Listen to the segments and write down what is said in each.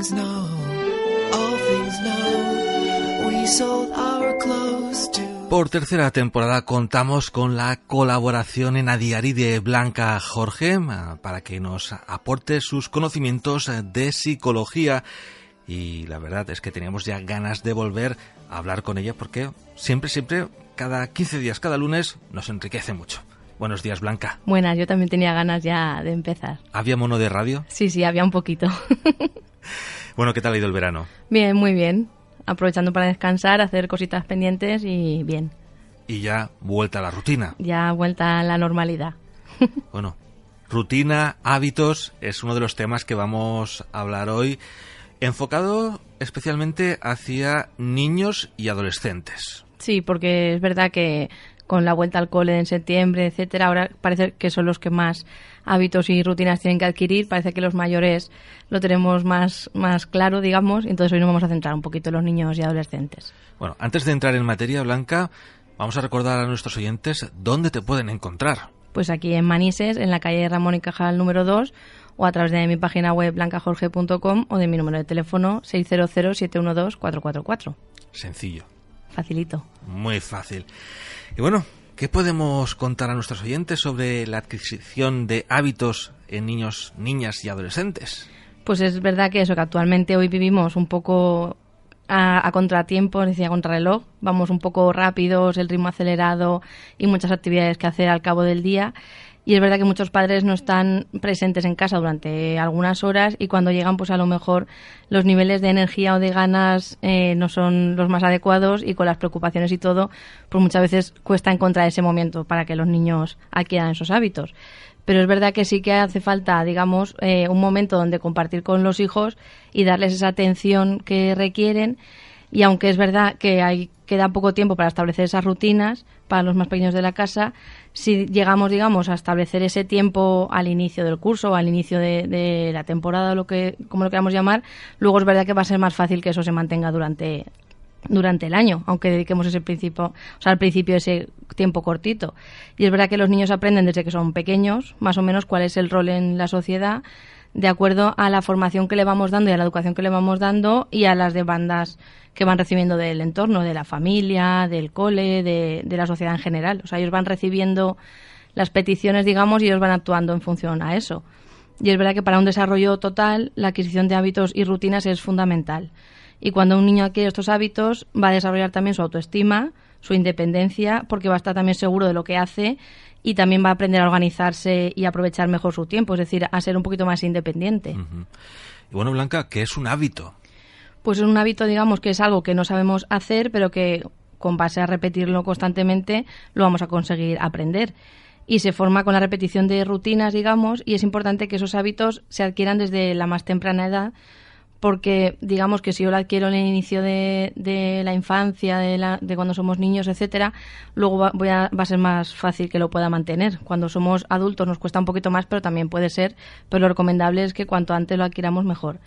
things know, all things know. We sold our clothes to. Por tercera temporada contamos con la colaboración en Adiari de Blanca Jorge ah, para que nos aporte sus conocimientos eh, de psicología y la verdad es que teníamos ya ganas de volver a hablar con ella porque siempre, siempre, cada 15 días, cada lunes nos enriquece mucho. Buenos días, Blanca. Buenas, yo también tenía ganas ya de empezar. ¿Había mono de radio? Sí, sí, había un poquito. Bueno, ¿qué tal ha ido el verano? bien, muy bien. Aprovechando para descansar, hacer cositas pendientes y bien. Y ya vuelta a la rutina. Ya vuelta a la normalidad. Bueno, rutina, hábitos, es uno de los temas que vamos a hablar hoy, enfocado especialmente hacia niños y adolescentes. Sí, porque es verdad que con la vuelta al cole en septiembre, etcétera, ahora parece que son los que más hábitos y rutinas tienen que adquirir. Parece que los mayores lo tenemos más, más claro, digamos. Entonces hoy nos vamos a centrar un poquito en los niños y adolescentes. Bueno, antes de entrar en materia, Blanca, vamos a recordar a nuestros oyentes dónde te pueden encontrar. Pues aquí en Manises, en la calle Ramón y Cajal número 2, o a través de mi página web blancajorge.com o de mi número de teléfono 600-712-444. Sencillo, Facilito. muy fácil. Y bueno, ¿qué podemos contar a nuestros oyentes sobre la adquisición de hábitos en niños, niñas y adolescentes? Pues es verdad que eso, que actualmente hoy vivimos un poco a, a contratiempo, es decir, a contrarreloj. Vamos un poco rápidos, el ritmo acelerado y muchas actividades que hacer al cabo del día. Y es verdad que muchos padres no están presentes en casa durante algunas horas y cuando llegan, pues a lo mejor los niveles de energía o de ganas eh, no son los más adecuados y con las preocupaciones y todo, pues muchas veces cuesta encontrar ese momento para que los niños adquieran esos hábitos. Pero es verdad que sí que hace falta, digamos, eh, un momento donde compartir con los hijos y darles esa atención que requieren. Y aunque es verdad que hay, queda poco tiempo para establecer esas rutinas para los más pequeños de la casa, si llegamos, digamos, a establecer ese tiempo al inicio del curso o al inicio de, de la temporada, lo que, como lo queramos llamar, luego es verdad que va a ser más fácil que eso se mantenga durante, durante el año, aunque dediquemos ese principio, o sea, al principio ese tiempo cortito. Y es verdad que los niños aprenden desde que son pequeños, más o menos cuál es el rol en la sociedad, de acuerdo a la formación que le vamos dando y a la educación que le vamos dando y a las demandas que van recibiendo del entorno, de la familia, del cole, de, de la sociedad en general. O sea, ellos van recibiendo las peticiones, digamos, y ellos van actuando en función a eso. Y es verdad que para un desarrollo total, la adquisición de hábitos y rutinas es fundamental. Y cuando un niño adquiere estos hábitos, va a desarrollar también su autoestima, su independencia, porque va a estar también seguro de lo que hace y también va a aprender a organizarse y aprovechar mejor su tiempo, es decir, a ser un poquito más independiente. Y bueno, Blanca, ¿qué es un hábito? Pues es un hábito, digamos, que es algo que no sabemos hacer, pero que con base a repetirlo constantemente lo vamos a conseguir aprender. Y se forma con la repetición de rutinas, digamos, y es importante que esos hábitos se adquieran desde la más temprana edad, porque digamos que si yo lo adquiero en el inicio de, de la infancia, de, la- de cuando somos niños, etcétera, luego va, voy a, va a ser más fácil que lo pueda mantener. Cuando somos adultos nos cuesta un poquito más, pero también puede ser, pero lo recomendable es que cuanto antes lo adquiramos mejor.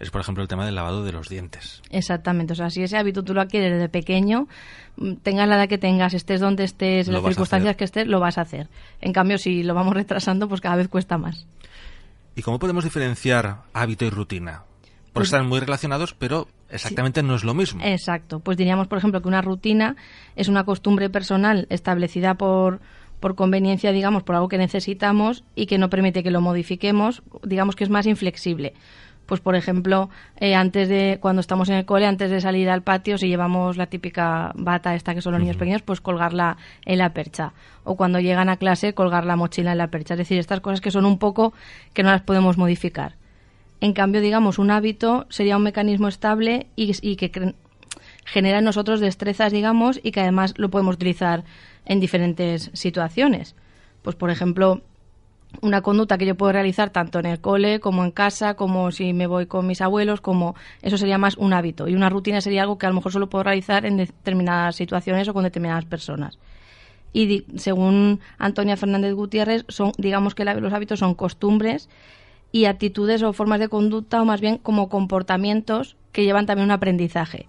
Es, por ejemplo, el tema del lavado de los dientes. Exactamente, o sea, si ese hábito tú lo adquieres desde pequeño, mm, tengas la edad que tengas, estés donde estés, en las circunstancias que estés, lo vas a hacer. En cambio, si lo vamos retrasando, pues cada vez cuesta más. ¿Y cómo podemos diferenciar hábito y rutina? Porque Pues- están muy relacionados, pero exactamente no es lo mismo. Exacto, pues diríamos, por ejemplo, que una rutina es una costumbre personal establecida por, por conveniencia, digamos, por algo que necesitamos y que no permite que lo modifiquemos, digamos que es más inflexible. Pues, por ejemplo, eh, antes de, cuando estamos en el cole, antes de salir al patio, si llevamos la típica bata esta que son los niños pequeños, pues colgarla en la percha. O cuando llegan a clase, colgar la mochila en la percha. Es decir, estas cosas que son un poco que no las podemos modificar. En cambio, digamos, un hábito sería un mecanismo estable y, y que genera en nosotros destrezas, digamos, y que además lo podemos utilizar en diferentes situaciones. Pues, por ejemplo, una conducta que yo puedo realizar tanto en el cole como en casa, como si me voy con mis abuelos, como eso sería más un hábito. Y una rutina sería algo que a lo mejor solo puedo realizar en determinadas situaciones o con determinadas personas. Y según Antonia Fernández Gutiérrez, son, digamos que los hábitos son costumbres y actitudes o formas de conducta, o más bien como comportamientos que llevan también un aprendizaje.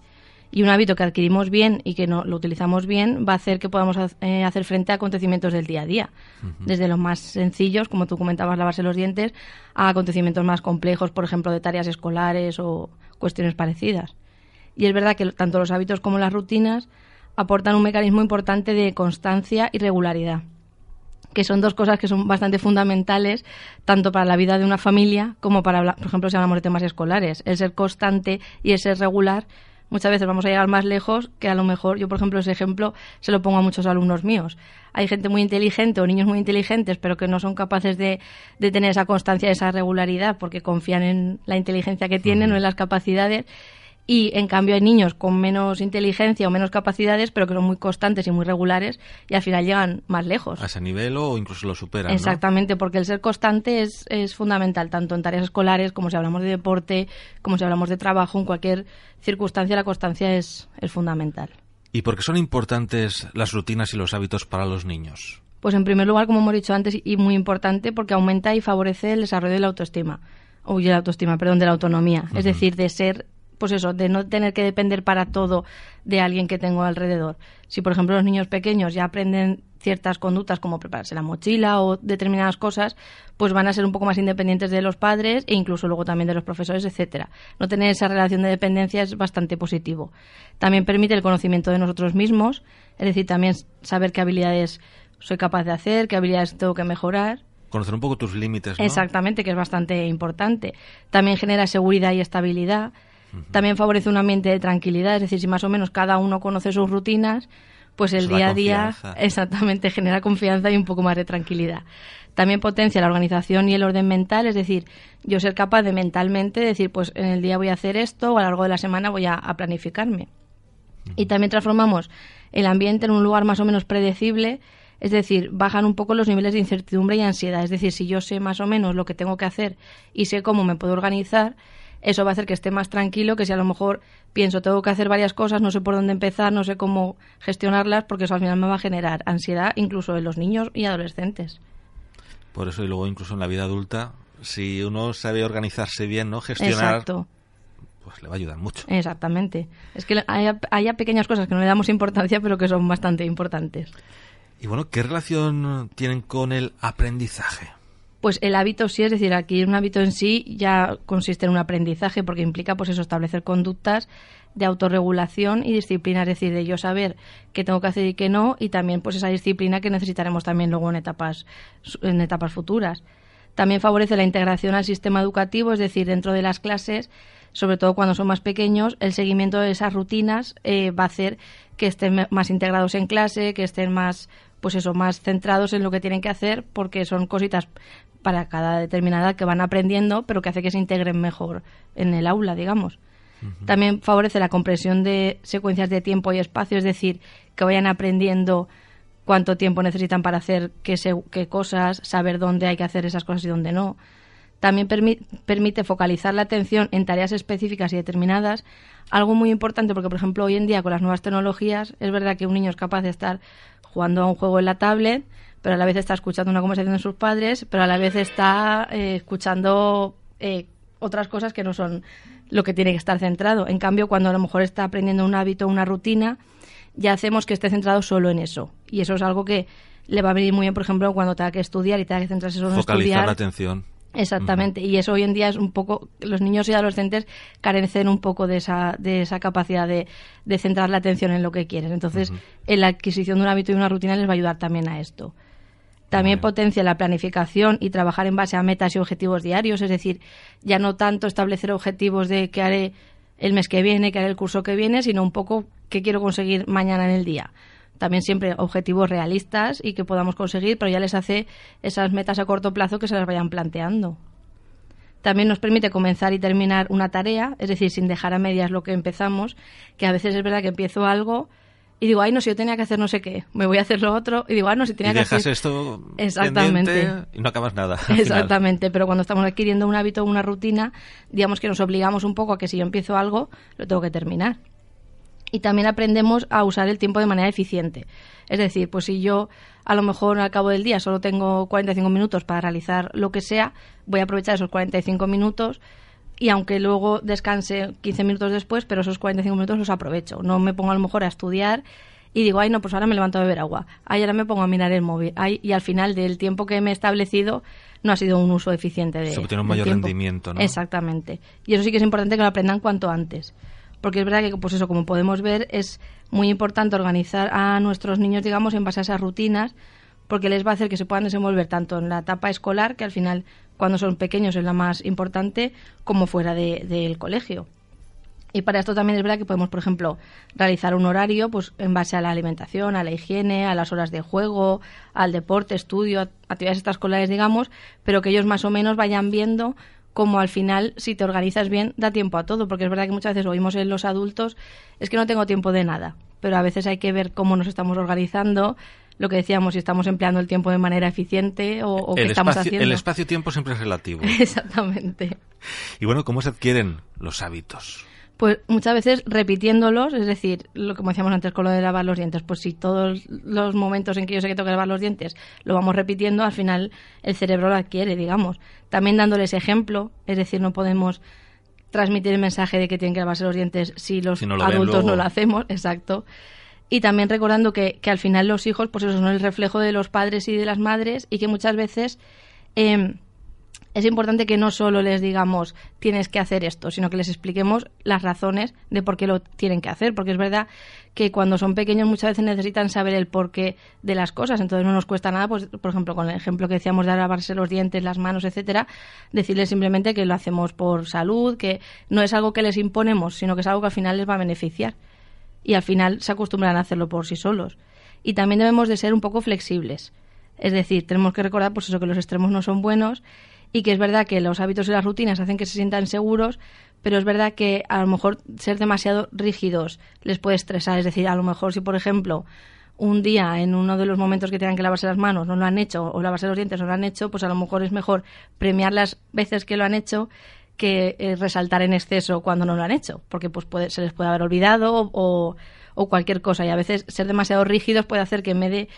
Y un hábito que adquirimos bien y que no, lo utilizamos bien va a hacer que podamos eh, hacer frente a acontecimientos del día a día. Desde los más sencillos, como tú comentabas, lavarse los dientes, a acontecimientos más complejos, por ejemplo, de tareas escolares o cuestiones parecidas. Y es verdad que tanto los hábitos como las rutinas aportan un mecanismo importante de constancia y regularidad que son dos cosas que son bastante fundamentales tanto para la vida de una familia como para, por ejemplo, si hablamos de temas escolares. El ser constante y el ser regular, muchas veces vamos a llegar más lejos que a lo mejor, yo por ejemplo, ese ejemplo se lo pongo a muchos alumnos míos. Hay gente muy inteligente o niños muy inteligentes, pero que no son capaces de, de tener esa constancia, esa regularidad, porque confían en la inteligencia que tienen o en las capacidades. Y en cambio hay niños con menos inteligencia o menos capacidades, pero que son muy constantes y muy regulares y al final llegan más lejos. A ese nivel o incluso lo superan, ¿no? Exactamente, porque el ser constante es, es fundamental, tanto en tareas escolares como si hablamos de deporte, como si hablamos de trabajo, en cualquier circunstancia la constancia es, es fundamental. ¿Y por qué son importantes las rutinas y los hábitos para los niños? Pues en primer lugar, como hemos dicho antes, y muy importante, porque aumenta y favorece el desarrollo de la autoestima, o de la autoestima, perdón, de la autonomía, es decir, de ser pues eso, de no tener que depender para todo de alguien que tengo alrededor. Si, por ejemplo, los niños pequeños ya aprenden ciertas conductas como prepararse la mochila o determinadas cosas, pues van a ser un poco más independientes de los padres e incluso luego también de los profesores, etcétera. No tener esa relación de dependencia es bastante positivo. También permite el conocimiento de nosotros mismos, es decir, también saber qué habilidades soy capaz de hacer, qué habilidades tengo que mejorar. Conocer un poco tus límites, ¿no? Exactamente, que es bastante importante. También genera seguridad y estabilidad. También favorece un ambiente de tranquilidad, es decir, si más o menos cada uno conoce sus rutinas, pues el día a día exactamente genera confianza y un poco más de tranquilidad. También potencia la organización y el orden mental, es decir, yo ser capaz de mentalmente decir, pues en el día voy a hacer esto o a lo largo de la semana voy a, a planificarme. Y también transformamos el ambiente en un lugar más o menos predecible, es decir, bajan un poco los niveles de incertidumbre y ansiedad. Es decir, si yo sé más o menos lo que tengo que hacer y sé cómo me puedo organizar, eso va a hacer que esté más tranquilo que si a lo mejor pienso tengo que hacer varias cosas, no sé por dónde empezar, no sé cómo gestionarlas, porque eso al final me va a generar ansiedad incluso en los niños y adolescentes. Por eso, y luego incluso en la vida adulta, si uno sabe organizarse bien, ¿no? Gestionar, Exacto. pues le va a ayudar mucho. Exactamente. Es que hay, hay pequeñas cosas que no le damos importancia, pero que son bastante importantes. Y bueno, ¿qué relación tienen con el aprendizaje? Pues el hábito sí, es decir, aquí un hábito en sí ya consiste en un aprendizaje porque implica pues eso, establecer conductas de autorregulación y disciplina, es decir, de yo saber qué tengo que hacer y qué no, y también pues esa disciplina que necesitaremos también luego en etapas, en etapas futuras. También favorece la integración al sistema educativo, es decir, dentro de las clases, sobre todo cuando son más pequeños, el seguimiento de esas rutinas eh, va a hacer que estén más integrados en clase, que estén más, pues eso, más centrados en lo que tienen que hacer, porque son cositas para cada determinada edad que van aprendiendo, pero que hace que se integren mejor en el aula, digamos. También favorece la comprensión de secuencias de tiempo y espacio, es decir, que vayan aprendiendo cuánto tiempo necesitan para hacer qué, se- qué cosas, saber dónde hay que hacer esas cosas y dónde no. También permi- permite focalizar la atención en tareas específicas y determinadas, algo muy importante porque, por ejemplo, hoy en día con las nuevas tecnologías es verdad que un niño es capaz de estar jugando a un juego en la tablet, pero a la vez está escuchando una conversación de sus padres, pero a la vez está eh, escuchando eh, otras cosas que no son lo que tiene que estar centrado. En cambio, cuando a lo mejor está aprendiendo un hábito, una rutina, ya hacemos que esté centrado solo en eso. Y eso es algo que le va a venir muy bien, por ejemplo, cuando tenga que estudiar y tenga que centrarse solo en Focalizar estudiar. la atención. Exactamente, y eso hoy en día es un poco, los niños y adolescentes carecen un poco de esa, de esa capacidad de, de centrar la atención en lo que quieren. Entonces, en la adquisición de un hábito y una rutina les va a ayudar también a esto. También potencia la planificación y trabajar en base a metas y objetivos diarios, es decir, ya no tanto establecer objetivos de qué haré el mes que viene, qué haré el curso que viene, sino un poco qué quiero conseguir mañana en el día. También siempre objetivos realistas y que podamos conseguir, pero ya les hace esas metas a corto plazo que se las vayan planteando. También nos permite comenzar y terminar una tarea, es decir, sin dejar a medias lo que empezamos, que a veces es verdad que empiezo algo y digo, ay, no, si yo tenía que hacer no sé qué, me voy a hacer lo otro, y digo, ah, no, si tenía y que dejas hacer... esto Exactamente. y no acabas nada. Exactamente, pero cuando estamos adquiriendo un hábito o una rutina, digamos que nos obligamos un poco a que si yo empiezo algo, lo tengo que terminar. Y también aprendemos a usar el tiempo de manera eficiente. Es decir, pues si yo a lo mejor al cabo del día solo tengo 45 minutos para realizar lo que sea, voy a aprovechar esos 45 minutos y aunque luego descanse 15 minutos después, pero esos 45 minutos los aprovecho. No me pongo a lo mejor a estudiar y digo, ay, no, pues ahora me levanto a beber agua. Ay, ahora me pongo a mirar el móvil. Ay, y al final del tiempo que me he establecido no ha sido un uso eficiente de Se obtiene un mayor tiempo. rendimiento, ¿no? Exactamente. Y eso sí que es importante que lo aprendan cuanto antes. Porque es verdad que, pues eso, como podemos ver, es muy importante organizar a nuestros niños, digamos, en base a esas rutinas, porque les va a hacer que se puedan desenvolver tanto en la etapa escolar, que al final, cuando son pequeños, es la más importante, como fuera de- del colegio. Y para esto también es verdad que podemos, por ejemplo, realizar un horario pues en base a la alimentación, a la higiene, a las horas de juego, al deporte, estudio, actividades extraescolares, digamos, pero que ellos más o menos vayan viendo cómo al final, si te organizas bien, da tiempo a todo, porque es verdad que muchas veces oímos en los adultos, es que no tengo tiempo de nada, pero a veces hay que ver cómo nos estamos organizando, lo que decíamos, si estamos empleando el tiempo de manera eficiente o, o qué estamos haciendo. el espacio-tiempo siempre es relativo. Exactamente. y bueno, ¿cómo se adquieren los hábitos? Pues muchas veces repitiéndolos, es decir, lo que como decíamos antes con lo de lavar los dientes, pues si todos los momentos en que yo sé que tengo que lavar los dientes lo vamos repitiendo, al final el cerebro lo adquiere, digamos. También dándoles ejemplo, es decir, no podemos transmitir el mensaje de que tienen que lavarse los dientes si los Si no lo ven adultos no lo hacemos, exacto. Y también recordando que, que al final los hijos, pues eso son el reflejo de los padres y de las madres y que muchas veces em, es importante que no solo les digamos tienes que hacer esto, sino que les expliquemos las razones de por qué lo tienen que hacer, porque es verdad que cuando son pequeños muchas veces necesitan saber el porqué de las cosas, entonces no nos cuesta nada, pues por ejemplo con el ejemplo que decíamos de lavarse los dientes, las manos, etcétera, decirles simplemente que lo hacemos por salud, que no es algo que les imponemos, sino que es algo que al final les va a beneficiar y al final se acostumbran a hacerlo por sí solos. Y también debemos de ser un poco flexibles. Es decir, tenemos que recordar pues eso que los extremos no son buenos y que es verdad que los hábitos y las rutinas hacen que se sientan seguros, pero es verdad que a lo mejor ser demasiado rígidos les puede estresar. Es decir, a lo mejor si, por ejemplo, un día en uno de los momentos que tengan que lavarse las manos no lo han hecho o lavarse los dientes no lo han hecho, pues a lo mejor es mejor premiar las veces que lo han hecho que eh, resaltar en exceso cuando no lo han hecho, porque pues puede, se les puede haber olvidado o, o cualquier cosa. Y a veces ser demasiado rígidos puede hacer que en vez de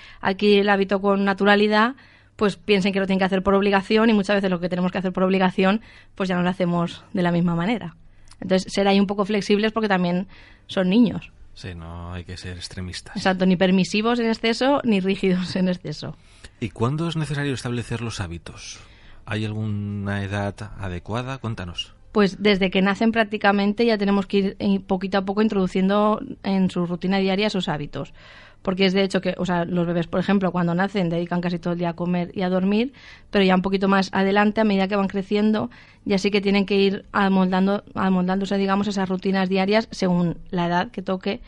el hábito con naturalidad, pues piensen que lo tienen que hacer por obligación y muchas veces lo que tenemos que hacer por obligación, pues ya no lo hacemos de la misma manera. Entonces, ser ahí un poco flexibles porque también son niños. Sí, no hay que ser extremistas. Exacto, ni permisivos en exceso ni rígidos en exceso. ¿Y cuándo es necesario establecer los hábitos? ¿Hay alguna edad adecuada? Cuéntanos. Pues desde que nacen prácticamente ya tenemos que ir eh, poquito a poco introduciendo en su rutina diaria esos hábitos. Porque es de hecho que, o sea, los bebés, por ejemplo, cuando nacen dedican casi todo el día a comer y a dormir, pero ya un poquito más adelante, a medida que van creciendo, ya sí que tienen que ir amoldando, amoldándose, digamos, esas rutinas diarias según la edad que toque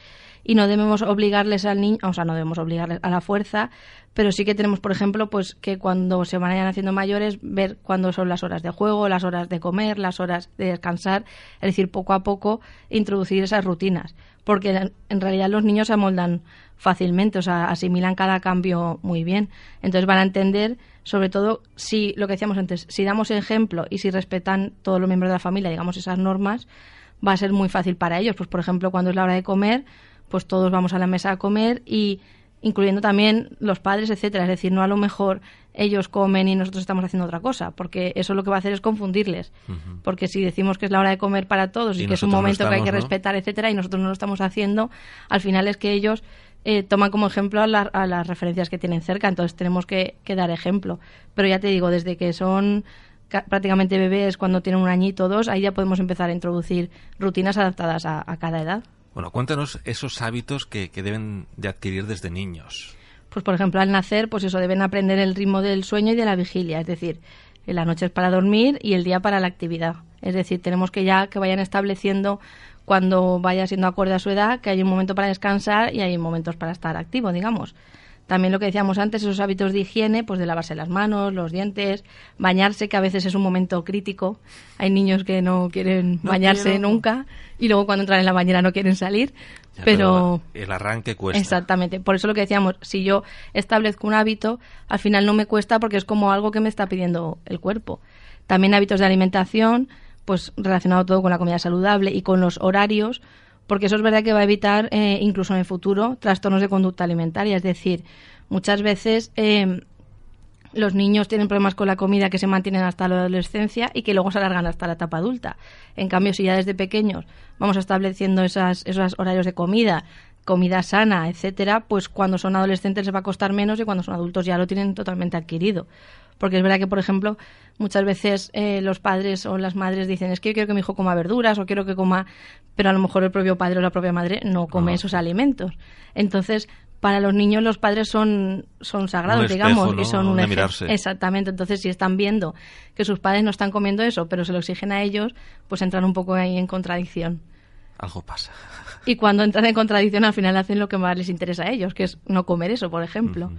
y no debemos obligarles al niño, o sea, no debemos obligarles a la fuerza, pero sí que tenemos, por ejemplo, pues que cuando se vayan haciendo mayores, ver cuándo son las horas de juego, las horas de comer, las horas de descansar, es decir, poco a poco introducir esas rutinas, porque en realidad los niños se amoldan fácilmente, o sea, asimilan cada cambio muy bien, entonces van a entender, sobre todo, si lo que decíamos antes, si damos ejemplo y si respetan todos los miembros de la familia, digamos, esas normas, va a ser muy fácil para ellos. Pues, por ejemplo, cuando es la hora de comer, pues todos vamos a la mesa a comer y incluyendo también los padres, etcétera. Es decir, no a lo mejor ellos comen y nosotros estamos haciendo otra cosa, porque eso lo que va a hacer es confundirles. Porque si decimos que es la hora de comer para todos y, Y que es un no momento que hay que respetar, etcétera, y nosotros no lo estamos haciendo, al final es que ellos eh, toman como ejemplo a, la- a las referencias que tienen cerca, entonces tenemos que, que dar ejemplo. Pero ya te digo, desde que son ca- prácticamente bebés, cuando tienen un añito o dos, ahí ya podemos empezar a introducir rutinas adaptadas a, a cada edad. Bueno, cuéntanos esos hábitos que, que deben de adquirir desde niños. Pues por ejemplo, al nacer, pues eso, deben aprender el ritmo del sueño y de la vigilia, es decir, la noche es para dormir y el día para la actividad. Es decir, tenemos que ya que vayan estableciendo cuando vaya siendo acorde a su edad, que hay un momento para descansar y hay momentos para estar activo, digamos. También lo que decíamos antes, esos hábitos de higiene, pues de lavarse las manos, los dientes, bañarse, que a veces es un momento crítico. Hay niños que no quieren bañarse nunca y luego cuando entran en la bañera no quieren salir. pero, el arranque cuesta. Exactamente. Por eso lo que decíamos, si yo establezco un hábito, al final no me cuesta porque es como algo que me está pidiendo el cuerpo. También hábitos de alimentación, pues relacionado todo con la comida saludable y con los horarios, porque eso es verdad que va a evitar, eh, incluso en el futuro, trastornos de conducta alimentaria. Es decir, muchas veces eh, los niños tienen problemas con la comida que se mantienen hasta la adolescencia y que luego se alargan hasta la etapa adulta. En cambio, si ya desde pequeños vamos estableciendo esas, esos horarios de comida, comida sana, etcétera, pues cuando son adolescentes les va a costar menos y cuando son adultos ya lo tienen totalmente adquirido. Porque es verdad que, por ejemplo, muchas veces eh, los padres o las madres dicen es que yo quiero que mi hijo coma verduras o quiero que coma, pero a lo mejor el propio padre o la propia madre no come esos alimentos. Entonces, para los niños los padres son, son sagrados, digamos, y son un ejemplo. Exactamente. Entonces, si están viendo que sus padres no están comiendo eso, pero se lo exigen a ellos, pues entran un poco ahí en contradicción. Algo pasa. Y cuando entran en contradicción, al final hacen lo que más les interesa a ellos, que es no comer eso, por ejemplo.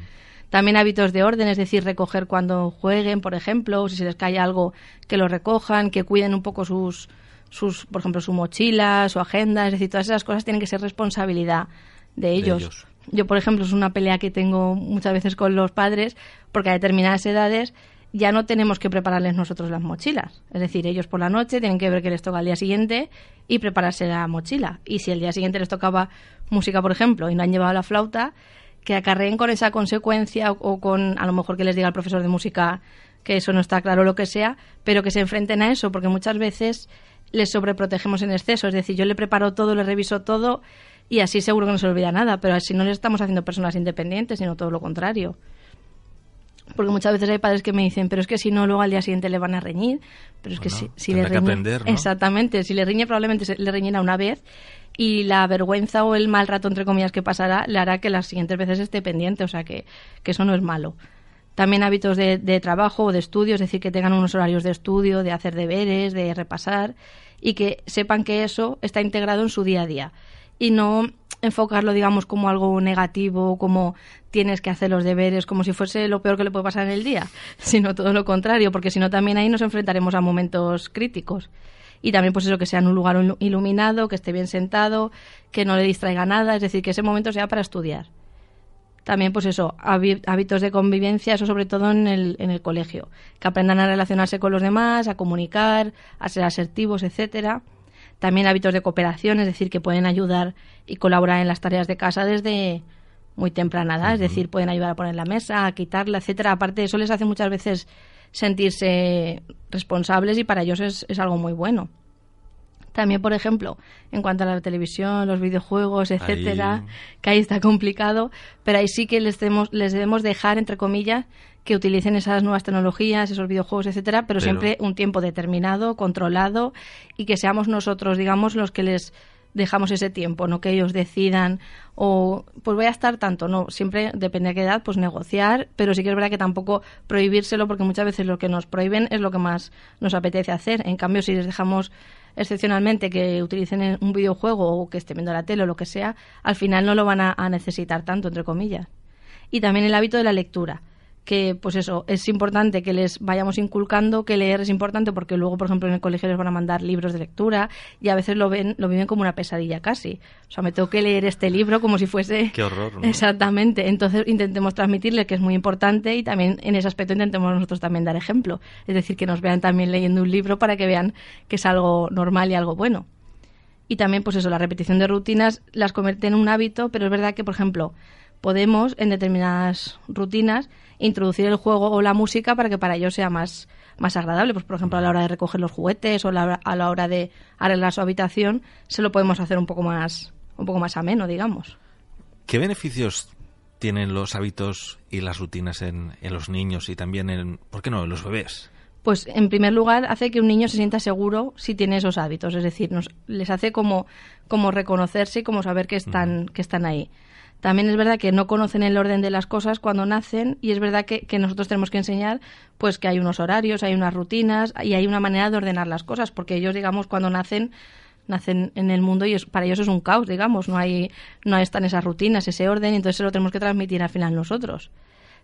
También hábitos de orden, es decir, recoger cuando jueguen, por ejemplo, si se les cae algo, que lo recojan, que cuiden un poco sus, sus por ejemplo, su mochila, su agenda, es decir, todas esas cosas tienen que ser responsabilidad de ellos. Yo, por ejemplo, es una pelea que tengo muchas veces con los padres, porque a determinadas edades ya no tenemos que prepararles nosotros las mochilas. Es decir, ellos por la noche tienen que ver qué les toca al día siguiente y prepararse la mochila. Y si el día siguiente les tocaba música, por ejemplo, y no han llevado la flauta, que acarreen con esa consecuencia o, con a lo mejor que les diga el profesor de música que eso no está claro lo que sea, pero que se enfrenten a eso, porque muchas veces les sobreprotegemos en exceso. Es decir, yo le preparo todo, le reviso todo y así seguro que no se olvida nada, pero así no le estamos haciendo personas independientes, sino todo lo contrario. Porque muchas veces hay padres que me dicen, pero es que si no, luego al día siguiente le van a reñir. Pero es que si, si le riñe. Exactamente, si le riñe, probablemente le riñera una vez y la vergüenza o el mal rato, entre comillas, que pasará le hará que las siguientes veces esté pendiente, o sea que, eso no es malo. También hábitos de, de, trabajo o de estudio, es decir, que tengan unos horarios de estudio, de hacer deberes, de repasar y que sepan que eso está integrado en su día a día y no enfocarlo, digamos, como algo negativo, como tienes que hacer los deberes, como si fuese lo peor que le puede pasar en el día, sino todo lo contrario, porque si no también ahí nos enfrentaremos a momentos críticos y también pues eso que sea en un lugar iluminado, que esté bien sentado, que no le distraiga nada, es decir, que ese momento sea para estudiar. También pues eso, hábitos de convivencia, eso sobre todo en el, en el colegio, que aprendan a relacionarse con los demás, a comunicar, a ser asertivos, etcétera. También hábitos de cooperación, es decir, que pueden ayudar y colaborar en las tareas de casa desde muy temprana edad, es decir, pueden ayudar a poner la mesa, a quitarla, etcétera. Aparte, eso les hace muchas veces sentirse responsables y para ellos es, es algo muy bueno. También, por ejemplo, en cuanto a la televisión, los videojuegos, etcétera, que ahí está complicado, pero ahí sí que les debemos, les debemos dejar, entre comillas, que utilicen esas nuevas tecnologías, esos videojuegos, etcétera, pero, siempre un tiempo determinado, controlado y que seamos nosotros, digamos, los que les dejamos ese tiempo, no que ellos decidan o pues voy a estar tanto, no, siempre depende de qué edad, pues negociar, pero sí que es verdad que tampoco prohibírselo porque muchas veces lo que nos prohíben es lo que más nos apetece hacer. En cambio, si les dejamos excepcionalmente que utilicen un videojuego o que estén viendo la tele o lo que sea, al final no lo van a necesitar tanto, entre comillas. Y también el hábito de la lectura que pues eso, es importante que les vayamos inculcando que leer es importante porque luego, por ejemplo, en el colegio les van a mandar libros de lectura y a veces lo ven, lo viven como una pesadilla casi. O sea, me tengo que leer este libro como si fuese... Qué horror, Exactamente. Entonces intentemos transmitirle que es muy importante y también en ese aspecto intentemos nosotros también dar ejemplo. Es decir, que nos vean también leyendo un libro para que vean que es algo normal y algo bueno. Y también, pues eso, la repetición de rutinas las convierte en un hábito, pero es verdad que, por ejemplo, podemos en determinadas rutinas introducir el juego o la música para que para ellos sea más, más agradable. Pues, por ejemplo, a la hora de recoger los juguetes o a la hora de arreglar su habitación, se lo podemos hacer un poco más, un poco más ameno, digamos. ¿Qué beneficios tienen los hábitos y las rutinas en, en los niños y también en, ¿por qué no?, en los bebés. Pues en primer lugar hace que un niño se sienta seguro si tiene esos hábitos, es decir, nos, les hace como, como reconocerse y como saber que están, que están ahí. También es verdad que no conocen el orden de las cosas cuando nacen y es verdad que, que, nosotros tenemos que enseñar pues que hay unos horarios, hay unas rutinas y hay una manera de ordenar las cosas, porque ellos, digamos, cuando nacen nacen en el mundo y para ellos es un caos, digamos, no hay no están esas rutinas, ese orden, y entonces se lo tenemos que transmitir al final nosotros.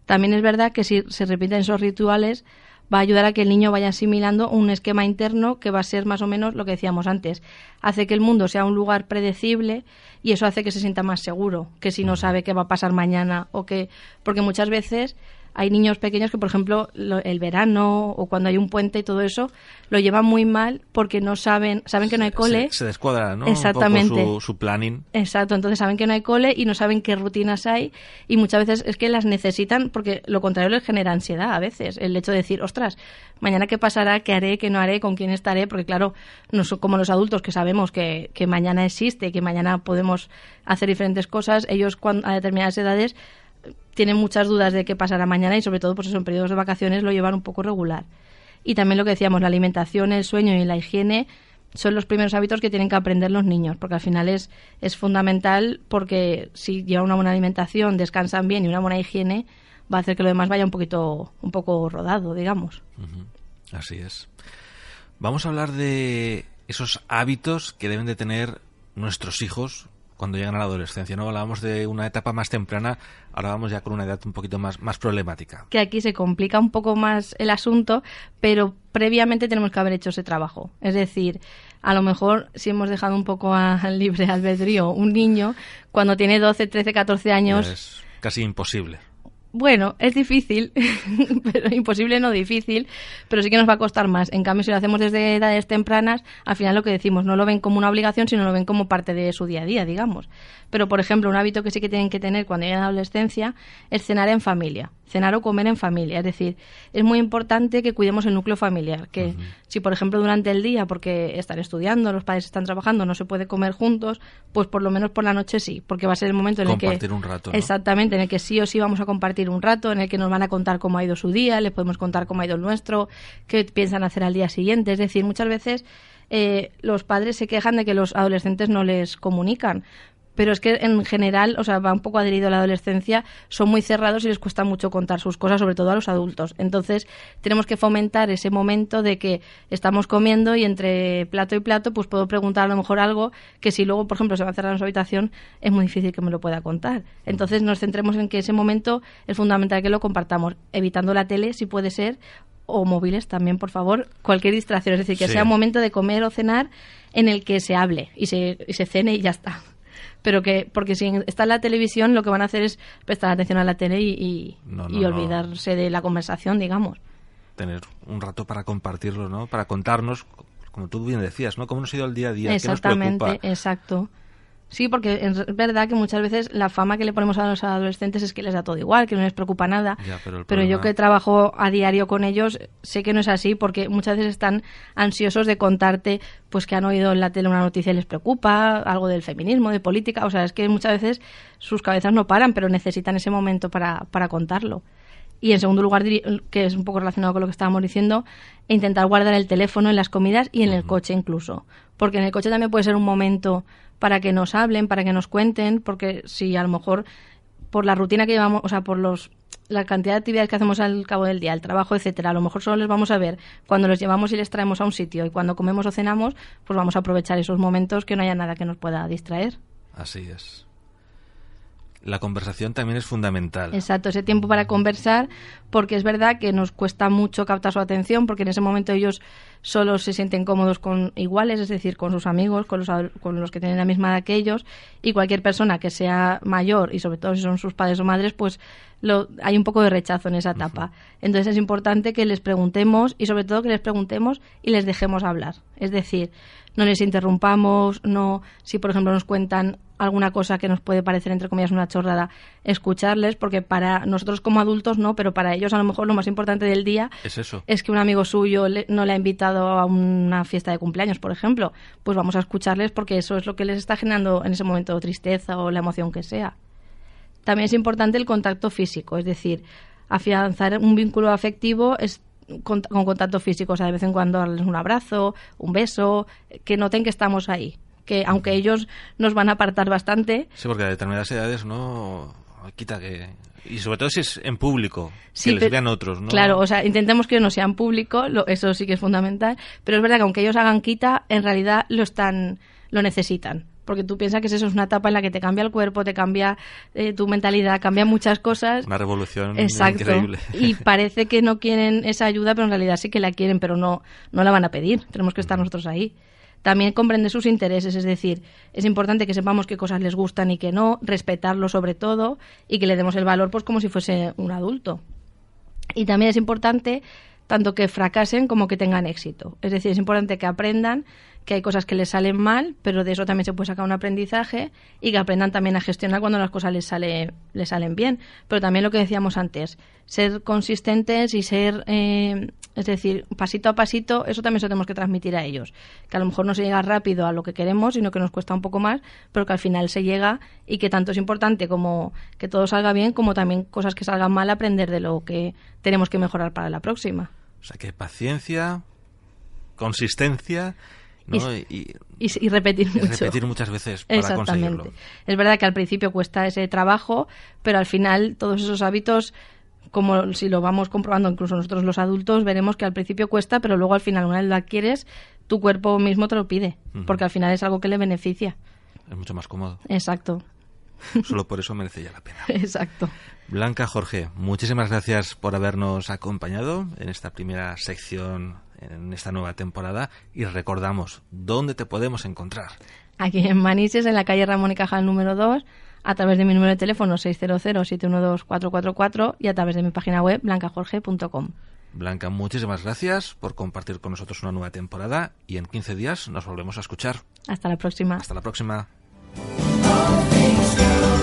También es verdad que si se repiten esos rituales va a ayudar a que el niño vaya asimilando un esquema interno que va a ser más o menos lo que decíamos antes. Hace que el mundo sea un lugar predecible y eso hace que se sienta más seguro que si no sabe qué va a pasar mañana o que porque muchas veces hay niños pequeños que, por ejemplo, el verano o cuando hay un puente y todo eso, lo llevan muy mal porque no saben, saben que no hay cole. Se, descuadra, ¿no? Exactamente. Un poco su, planning. Exacto, entonces saben que no hay cole y no saben qué rutinas hay y muchas veces es que las necesitan porque lo contrario les genera ansiedad a veces. El hecho de decir, ostras, mañana qué pasará, qué haré, qué no haré, con quién estaré, porque claro, no como los adultos que sabemos que, que mañana existe, que mañana podemos hacer diferentes cosas, ellos cuando, a determinadas edades tienen muchas dudas de qué pasará mañana y sobre todo pues eso, en periodos de vacaciones lo llevan un poco regular. Y también lo que decíamos, la alimentación, el sueño y la higiene son los primeros hábitos que tienen que aprender los niños, porque al final es, es fundamental porque si llevan una buena alimentación, descansan bien y una buena higiene, va a hacer que lo demás vaya un poquito, un poco rodado, digamos. Así es. Vamos a hablar de esos hábitos que deben de tener nuestros hijos cuando llegan a la adolescencia, ¿no? Hablábamos de una etapa más temprana, ahora vamos ya con una edad un poquito más, más problemática. Que aquí se complica un poco más el asunto, pero previamente tenemos que haber hecho ese trabajo. Es decir, a lo mejor si hemos dejado un poco al libre albedrío un niño, cuando tiene 12, 13, 14 años... Es casi imposible. Bueno, es difícil, pero imposible no difícil, pero sí que nos va a costar más. En cambio, si lo hacemos desde edades tempranas, al final lo que decimos, no lo ven como una obligación, sino lo ven como parte de su día a día, digamos. Pero, por ejemplo, un hábito que sí que tienen que tener cuando llegan a la adolescencia es cenar en familia, cenar o comer en familia. Es decir, es muy importante que cuidemos el núcleo familiar, que si, por ejemplo, durante el día, porque están estudiando, los padres están trabajando, no se puede comer juntos, pues por lo menos por la noche sí, porque va a ser el momento en el que... Compartir un rato. Exactamente, en el que sí o sí vamos a compartir un rato, en el que nos van a contar cómo ha ido su día, les podemos contar cómo ha ido el nuestro, qué piensan hacer al día siguiente. Es decir, muchas veces... Eh, los padres se quejan de que los adolescentes no les comunican, pero es que en general, o sea, va un poco adherido a la adolescencia, son muy cerrados y les cuesta mucho contar sus cosas, sobre todo a los adultos. Entonces, tenemos que fomentar ese momento de que estamos comiendo y entre plato y plato, pues puedo preguntar a lo mejor algo que si luego, por ejemplo, se va a cerrar en su habitación, es muy difícil que me lo pueda contar. Entonces, nos centremos en que ese momento es fundamental que lo compartamos, evitando la tele, si puede ser, o móviles también, por favor, cualquier distracción. Es decir, que sea un momento de comer o cenar en el que se hable y se, y se cene y ya está pero que porque si está en la televisión lo que van a hacer es prestar atención a la tele y, y, olvidarse de la conversación, digamos. Tener un rato para compartirlo, ¿no? Para contarnos, como tú bien decías, ¿no? Cómo nos ha ido el día a día, Exactamente, ¿qué nos preocupa? exacto. Sí, porque es verdad que muchas veces la fama que le ponemos a los adolescentes es que les da todo igual, que no les preocupa nada. pero, yo que trabajo a diario con ellos sé que no es así porque muchas veces están ansiosos de contarte pues que han oído en la tele una noticia y les preocupa, algo del feminismo, de política. O sea, es que muchas veces sus cabezas no paran, pero necesitan ese momento para, para contarlo. Y en segundo lugar, que es un poco relacionado con lo que estábamos diciendo, intentar guardar el teléfono en las comidas y en el coche incluso. Porque en el coche también puede ser un momento para que nos hablen, para que nos cuenten, porque si a lo mejor por la rutina que llevamos, o sea, por los la cantidad de actividades que hacemos al cabo del día, el trabajo, etcétera, a lo mejor solo les vamos a ver cuando los llevamos y les traemos a un sitio y cuando comemos o cenamos, pues vamos a aprovechar esos momentos que no haya nada que nos pueda distraer. Así es la conversación también es fundamental. Exacto, ese tiempo para conversar, porque es verdad que nos cuesta mucho captar su atención, porque en ese momento ellos solo se sienten cómodos con iguales, es decir, con sus amigos, con los, con los que tienen la misma edad que ellos, y cualquier persona que sea mayor, y sobre todo si son sus padres o madres, pues lo, hay un poco de rechazo en esa etapa. Entonces es importante que les preguntemos, y sobre todo que les preguntemos y les dejemos hablar. Es decir, no les interrumpamos, no, si por ejemplo nos cuentan alguna cosa que nos puede parecer entre comillas una chorrada, escucharles, porque para nosotros como adultos no, pero para ellos a lo mejor lo más importante del día es eso. Es que un amigo suyo no le ha invitado a una fiesta de cumpleaños, por ejemplo, pues vamos a escucharles porque eso es lo que les está generando en ese momento tristeza o la emoción que sea. También es importante el contacto físico, es decir, afianzar un vínculo afectivo es con, contacto físico, o sea, de vez en cuando darles un abrazo, un beso, que noten que estamos ahí. Que aunque ellos nos van a apartar bastante. Sí, porque a determinadas edades no quita que y sobre todo si es en público, Sí, que les pero- vean otros, ¿no? Claro, o sea, intentemos que no sean público, lo- eso sí que es fundamental, pero es verdad que aunque ellos hagan quita, en realidad lo están, lo necesitan. Porque tú piensas que eso es una etapa en la que te cambia el cuerpo, te cambia eh, tu mentalidad, cambia muchas cosas. Una revolución Exacto. increíble. Y parece que no quieren esa ayuda, pero en realidad sí que la quieren, pero no, no la van a pedir. Tenemos que estar nosotros ahí. También comprende sus intereses, es decir, es importante que sepamos qué cosas les gustan y qué no, respetarlo sobre todo y que le demos el valor pues como si fuese un adulto. Y también es importante tanto que fracasen como que tengan éxito. Es decir, es importante que aprendan que hay cosas que les salen mal, pero de eso también se puede sacar un aprendizaje y que aprendan también a gestionar cuando las cosas les, sale, les salen bien. Pero también lo que decíamos antes, ser consistentes y ser, eh, es decir, pasito a pasito, eso también se lo tenemos que transmitir a ellos. Que a lo mejor no se llega rápido a lo que queremos, sino que nos cuesta un poco más, pero que al final se llega y que tanto es importante como que todo salga bien, como también cosas que salgan mal, aprender de lo que tenemos que mejorar para la próxima. O sea que paciencia, consistencia, ¿no? Y, y Y, y repetir mucho. repetir muchas veces para Exactamente. conseguirlo. Es verdad que al principio cuesta ese trabajo, pero al final todos esos hábitos, como si lo vamos comprobando incluso nosotros los adultos, veremos que al principio cuesta, pero luego al final una vez lo adquieres, tu cuerpo mismo te lo pide, porque al final es algo que le beneficia. Es mucho más cómodo. Exacto, Solo por eso merece ya la pena. exacto. Blanca Jorge, muchísimas gracias por habernos acompañado en esta primera sección, en esta nueva temporada. Y recordamos, ¿dónde te podemos encontrar? Aquí en Manises, en la calle Ramón y Cajal número 2, a través de mi número de teléfono 600-712-444 y a través de mi página web blancajorge.com. Blanca, muchísimas gracias por compartir con nosotros una nueva temporada y en 15 días nos volvemos a escuchar. Hasta la próxima. Hasta la próxima. Things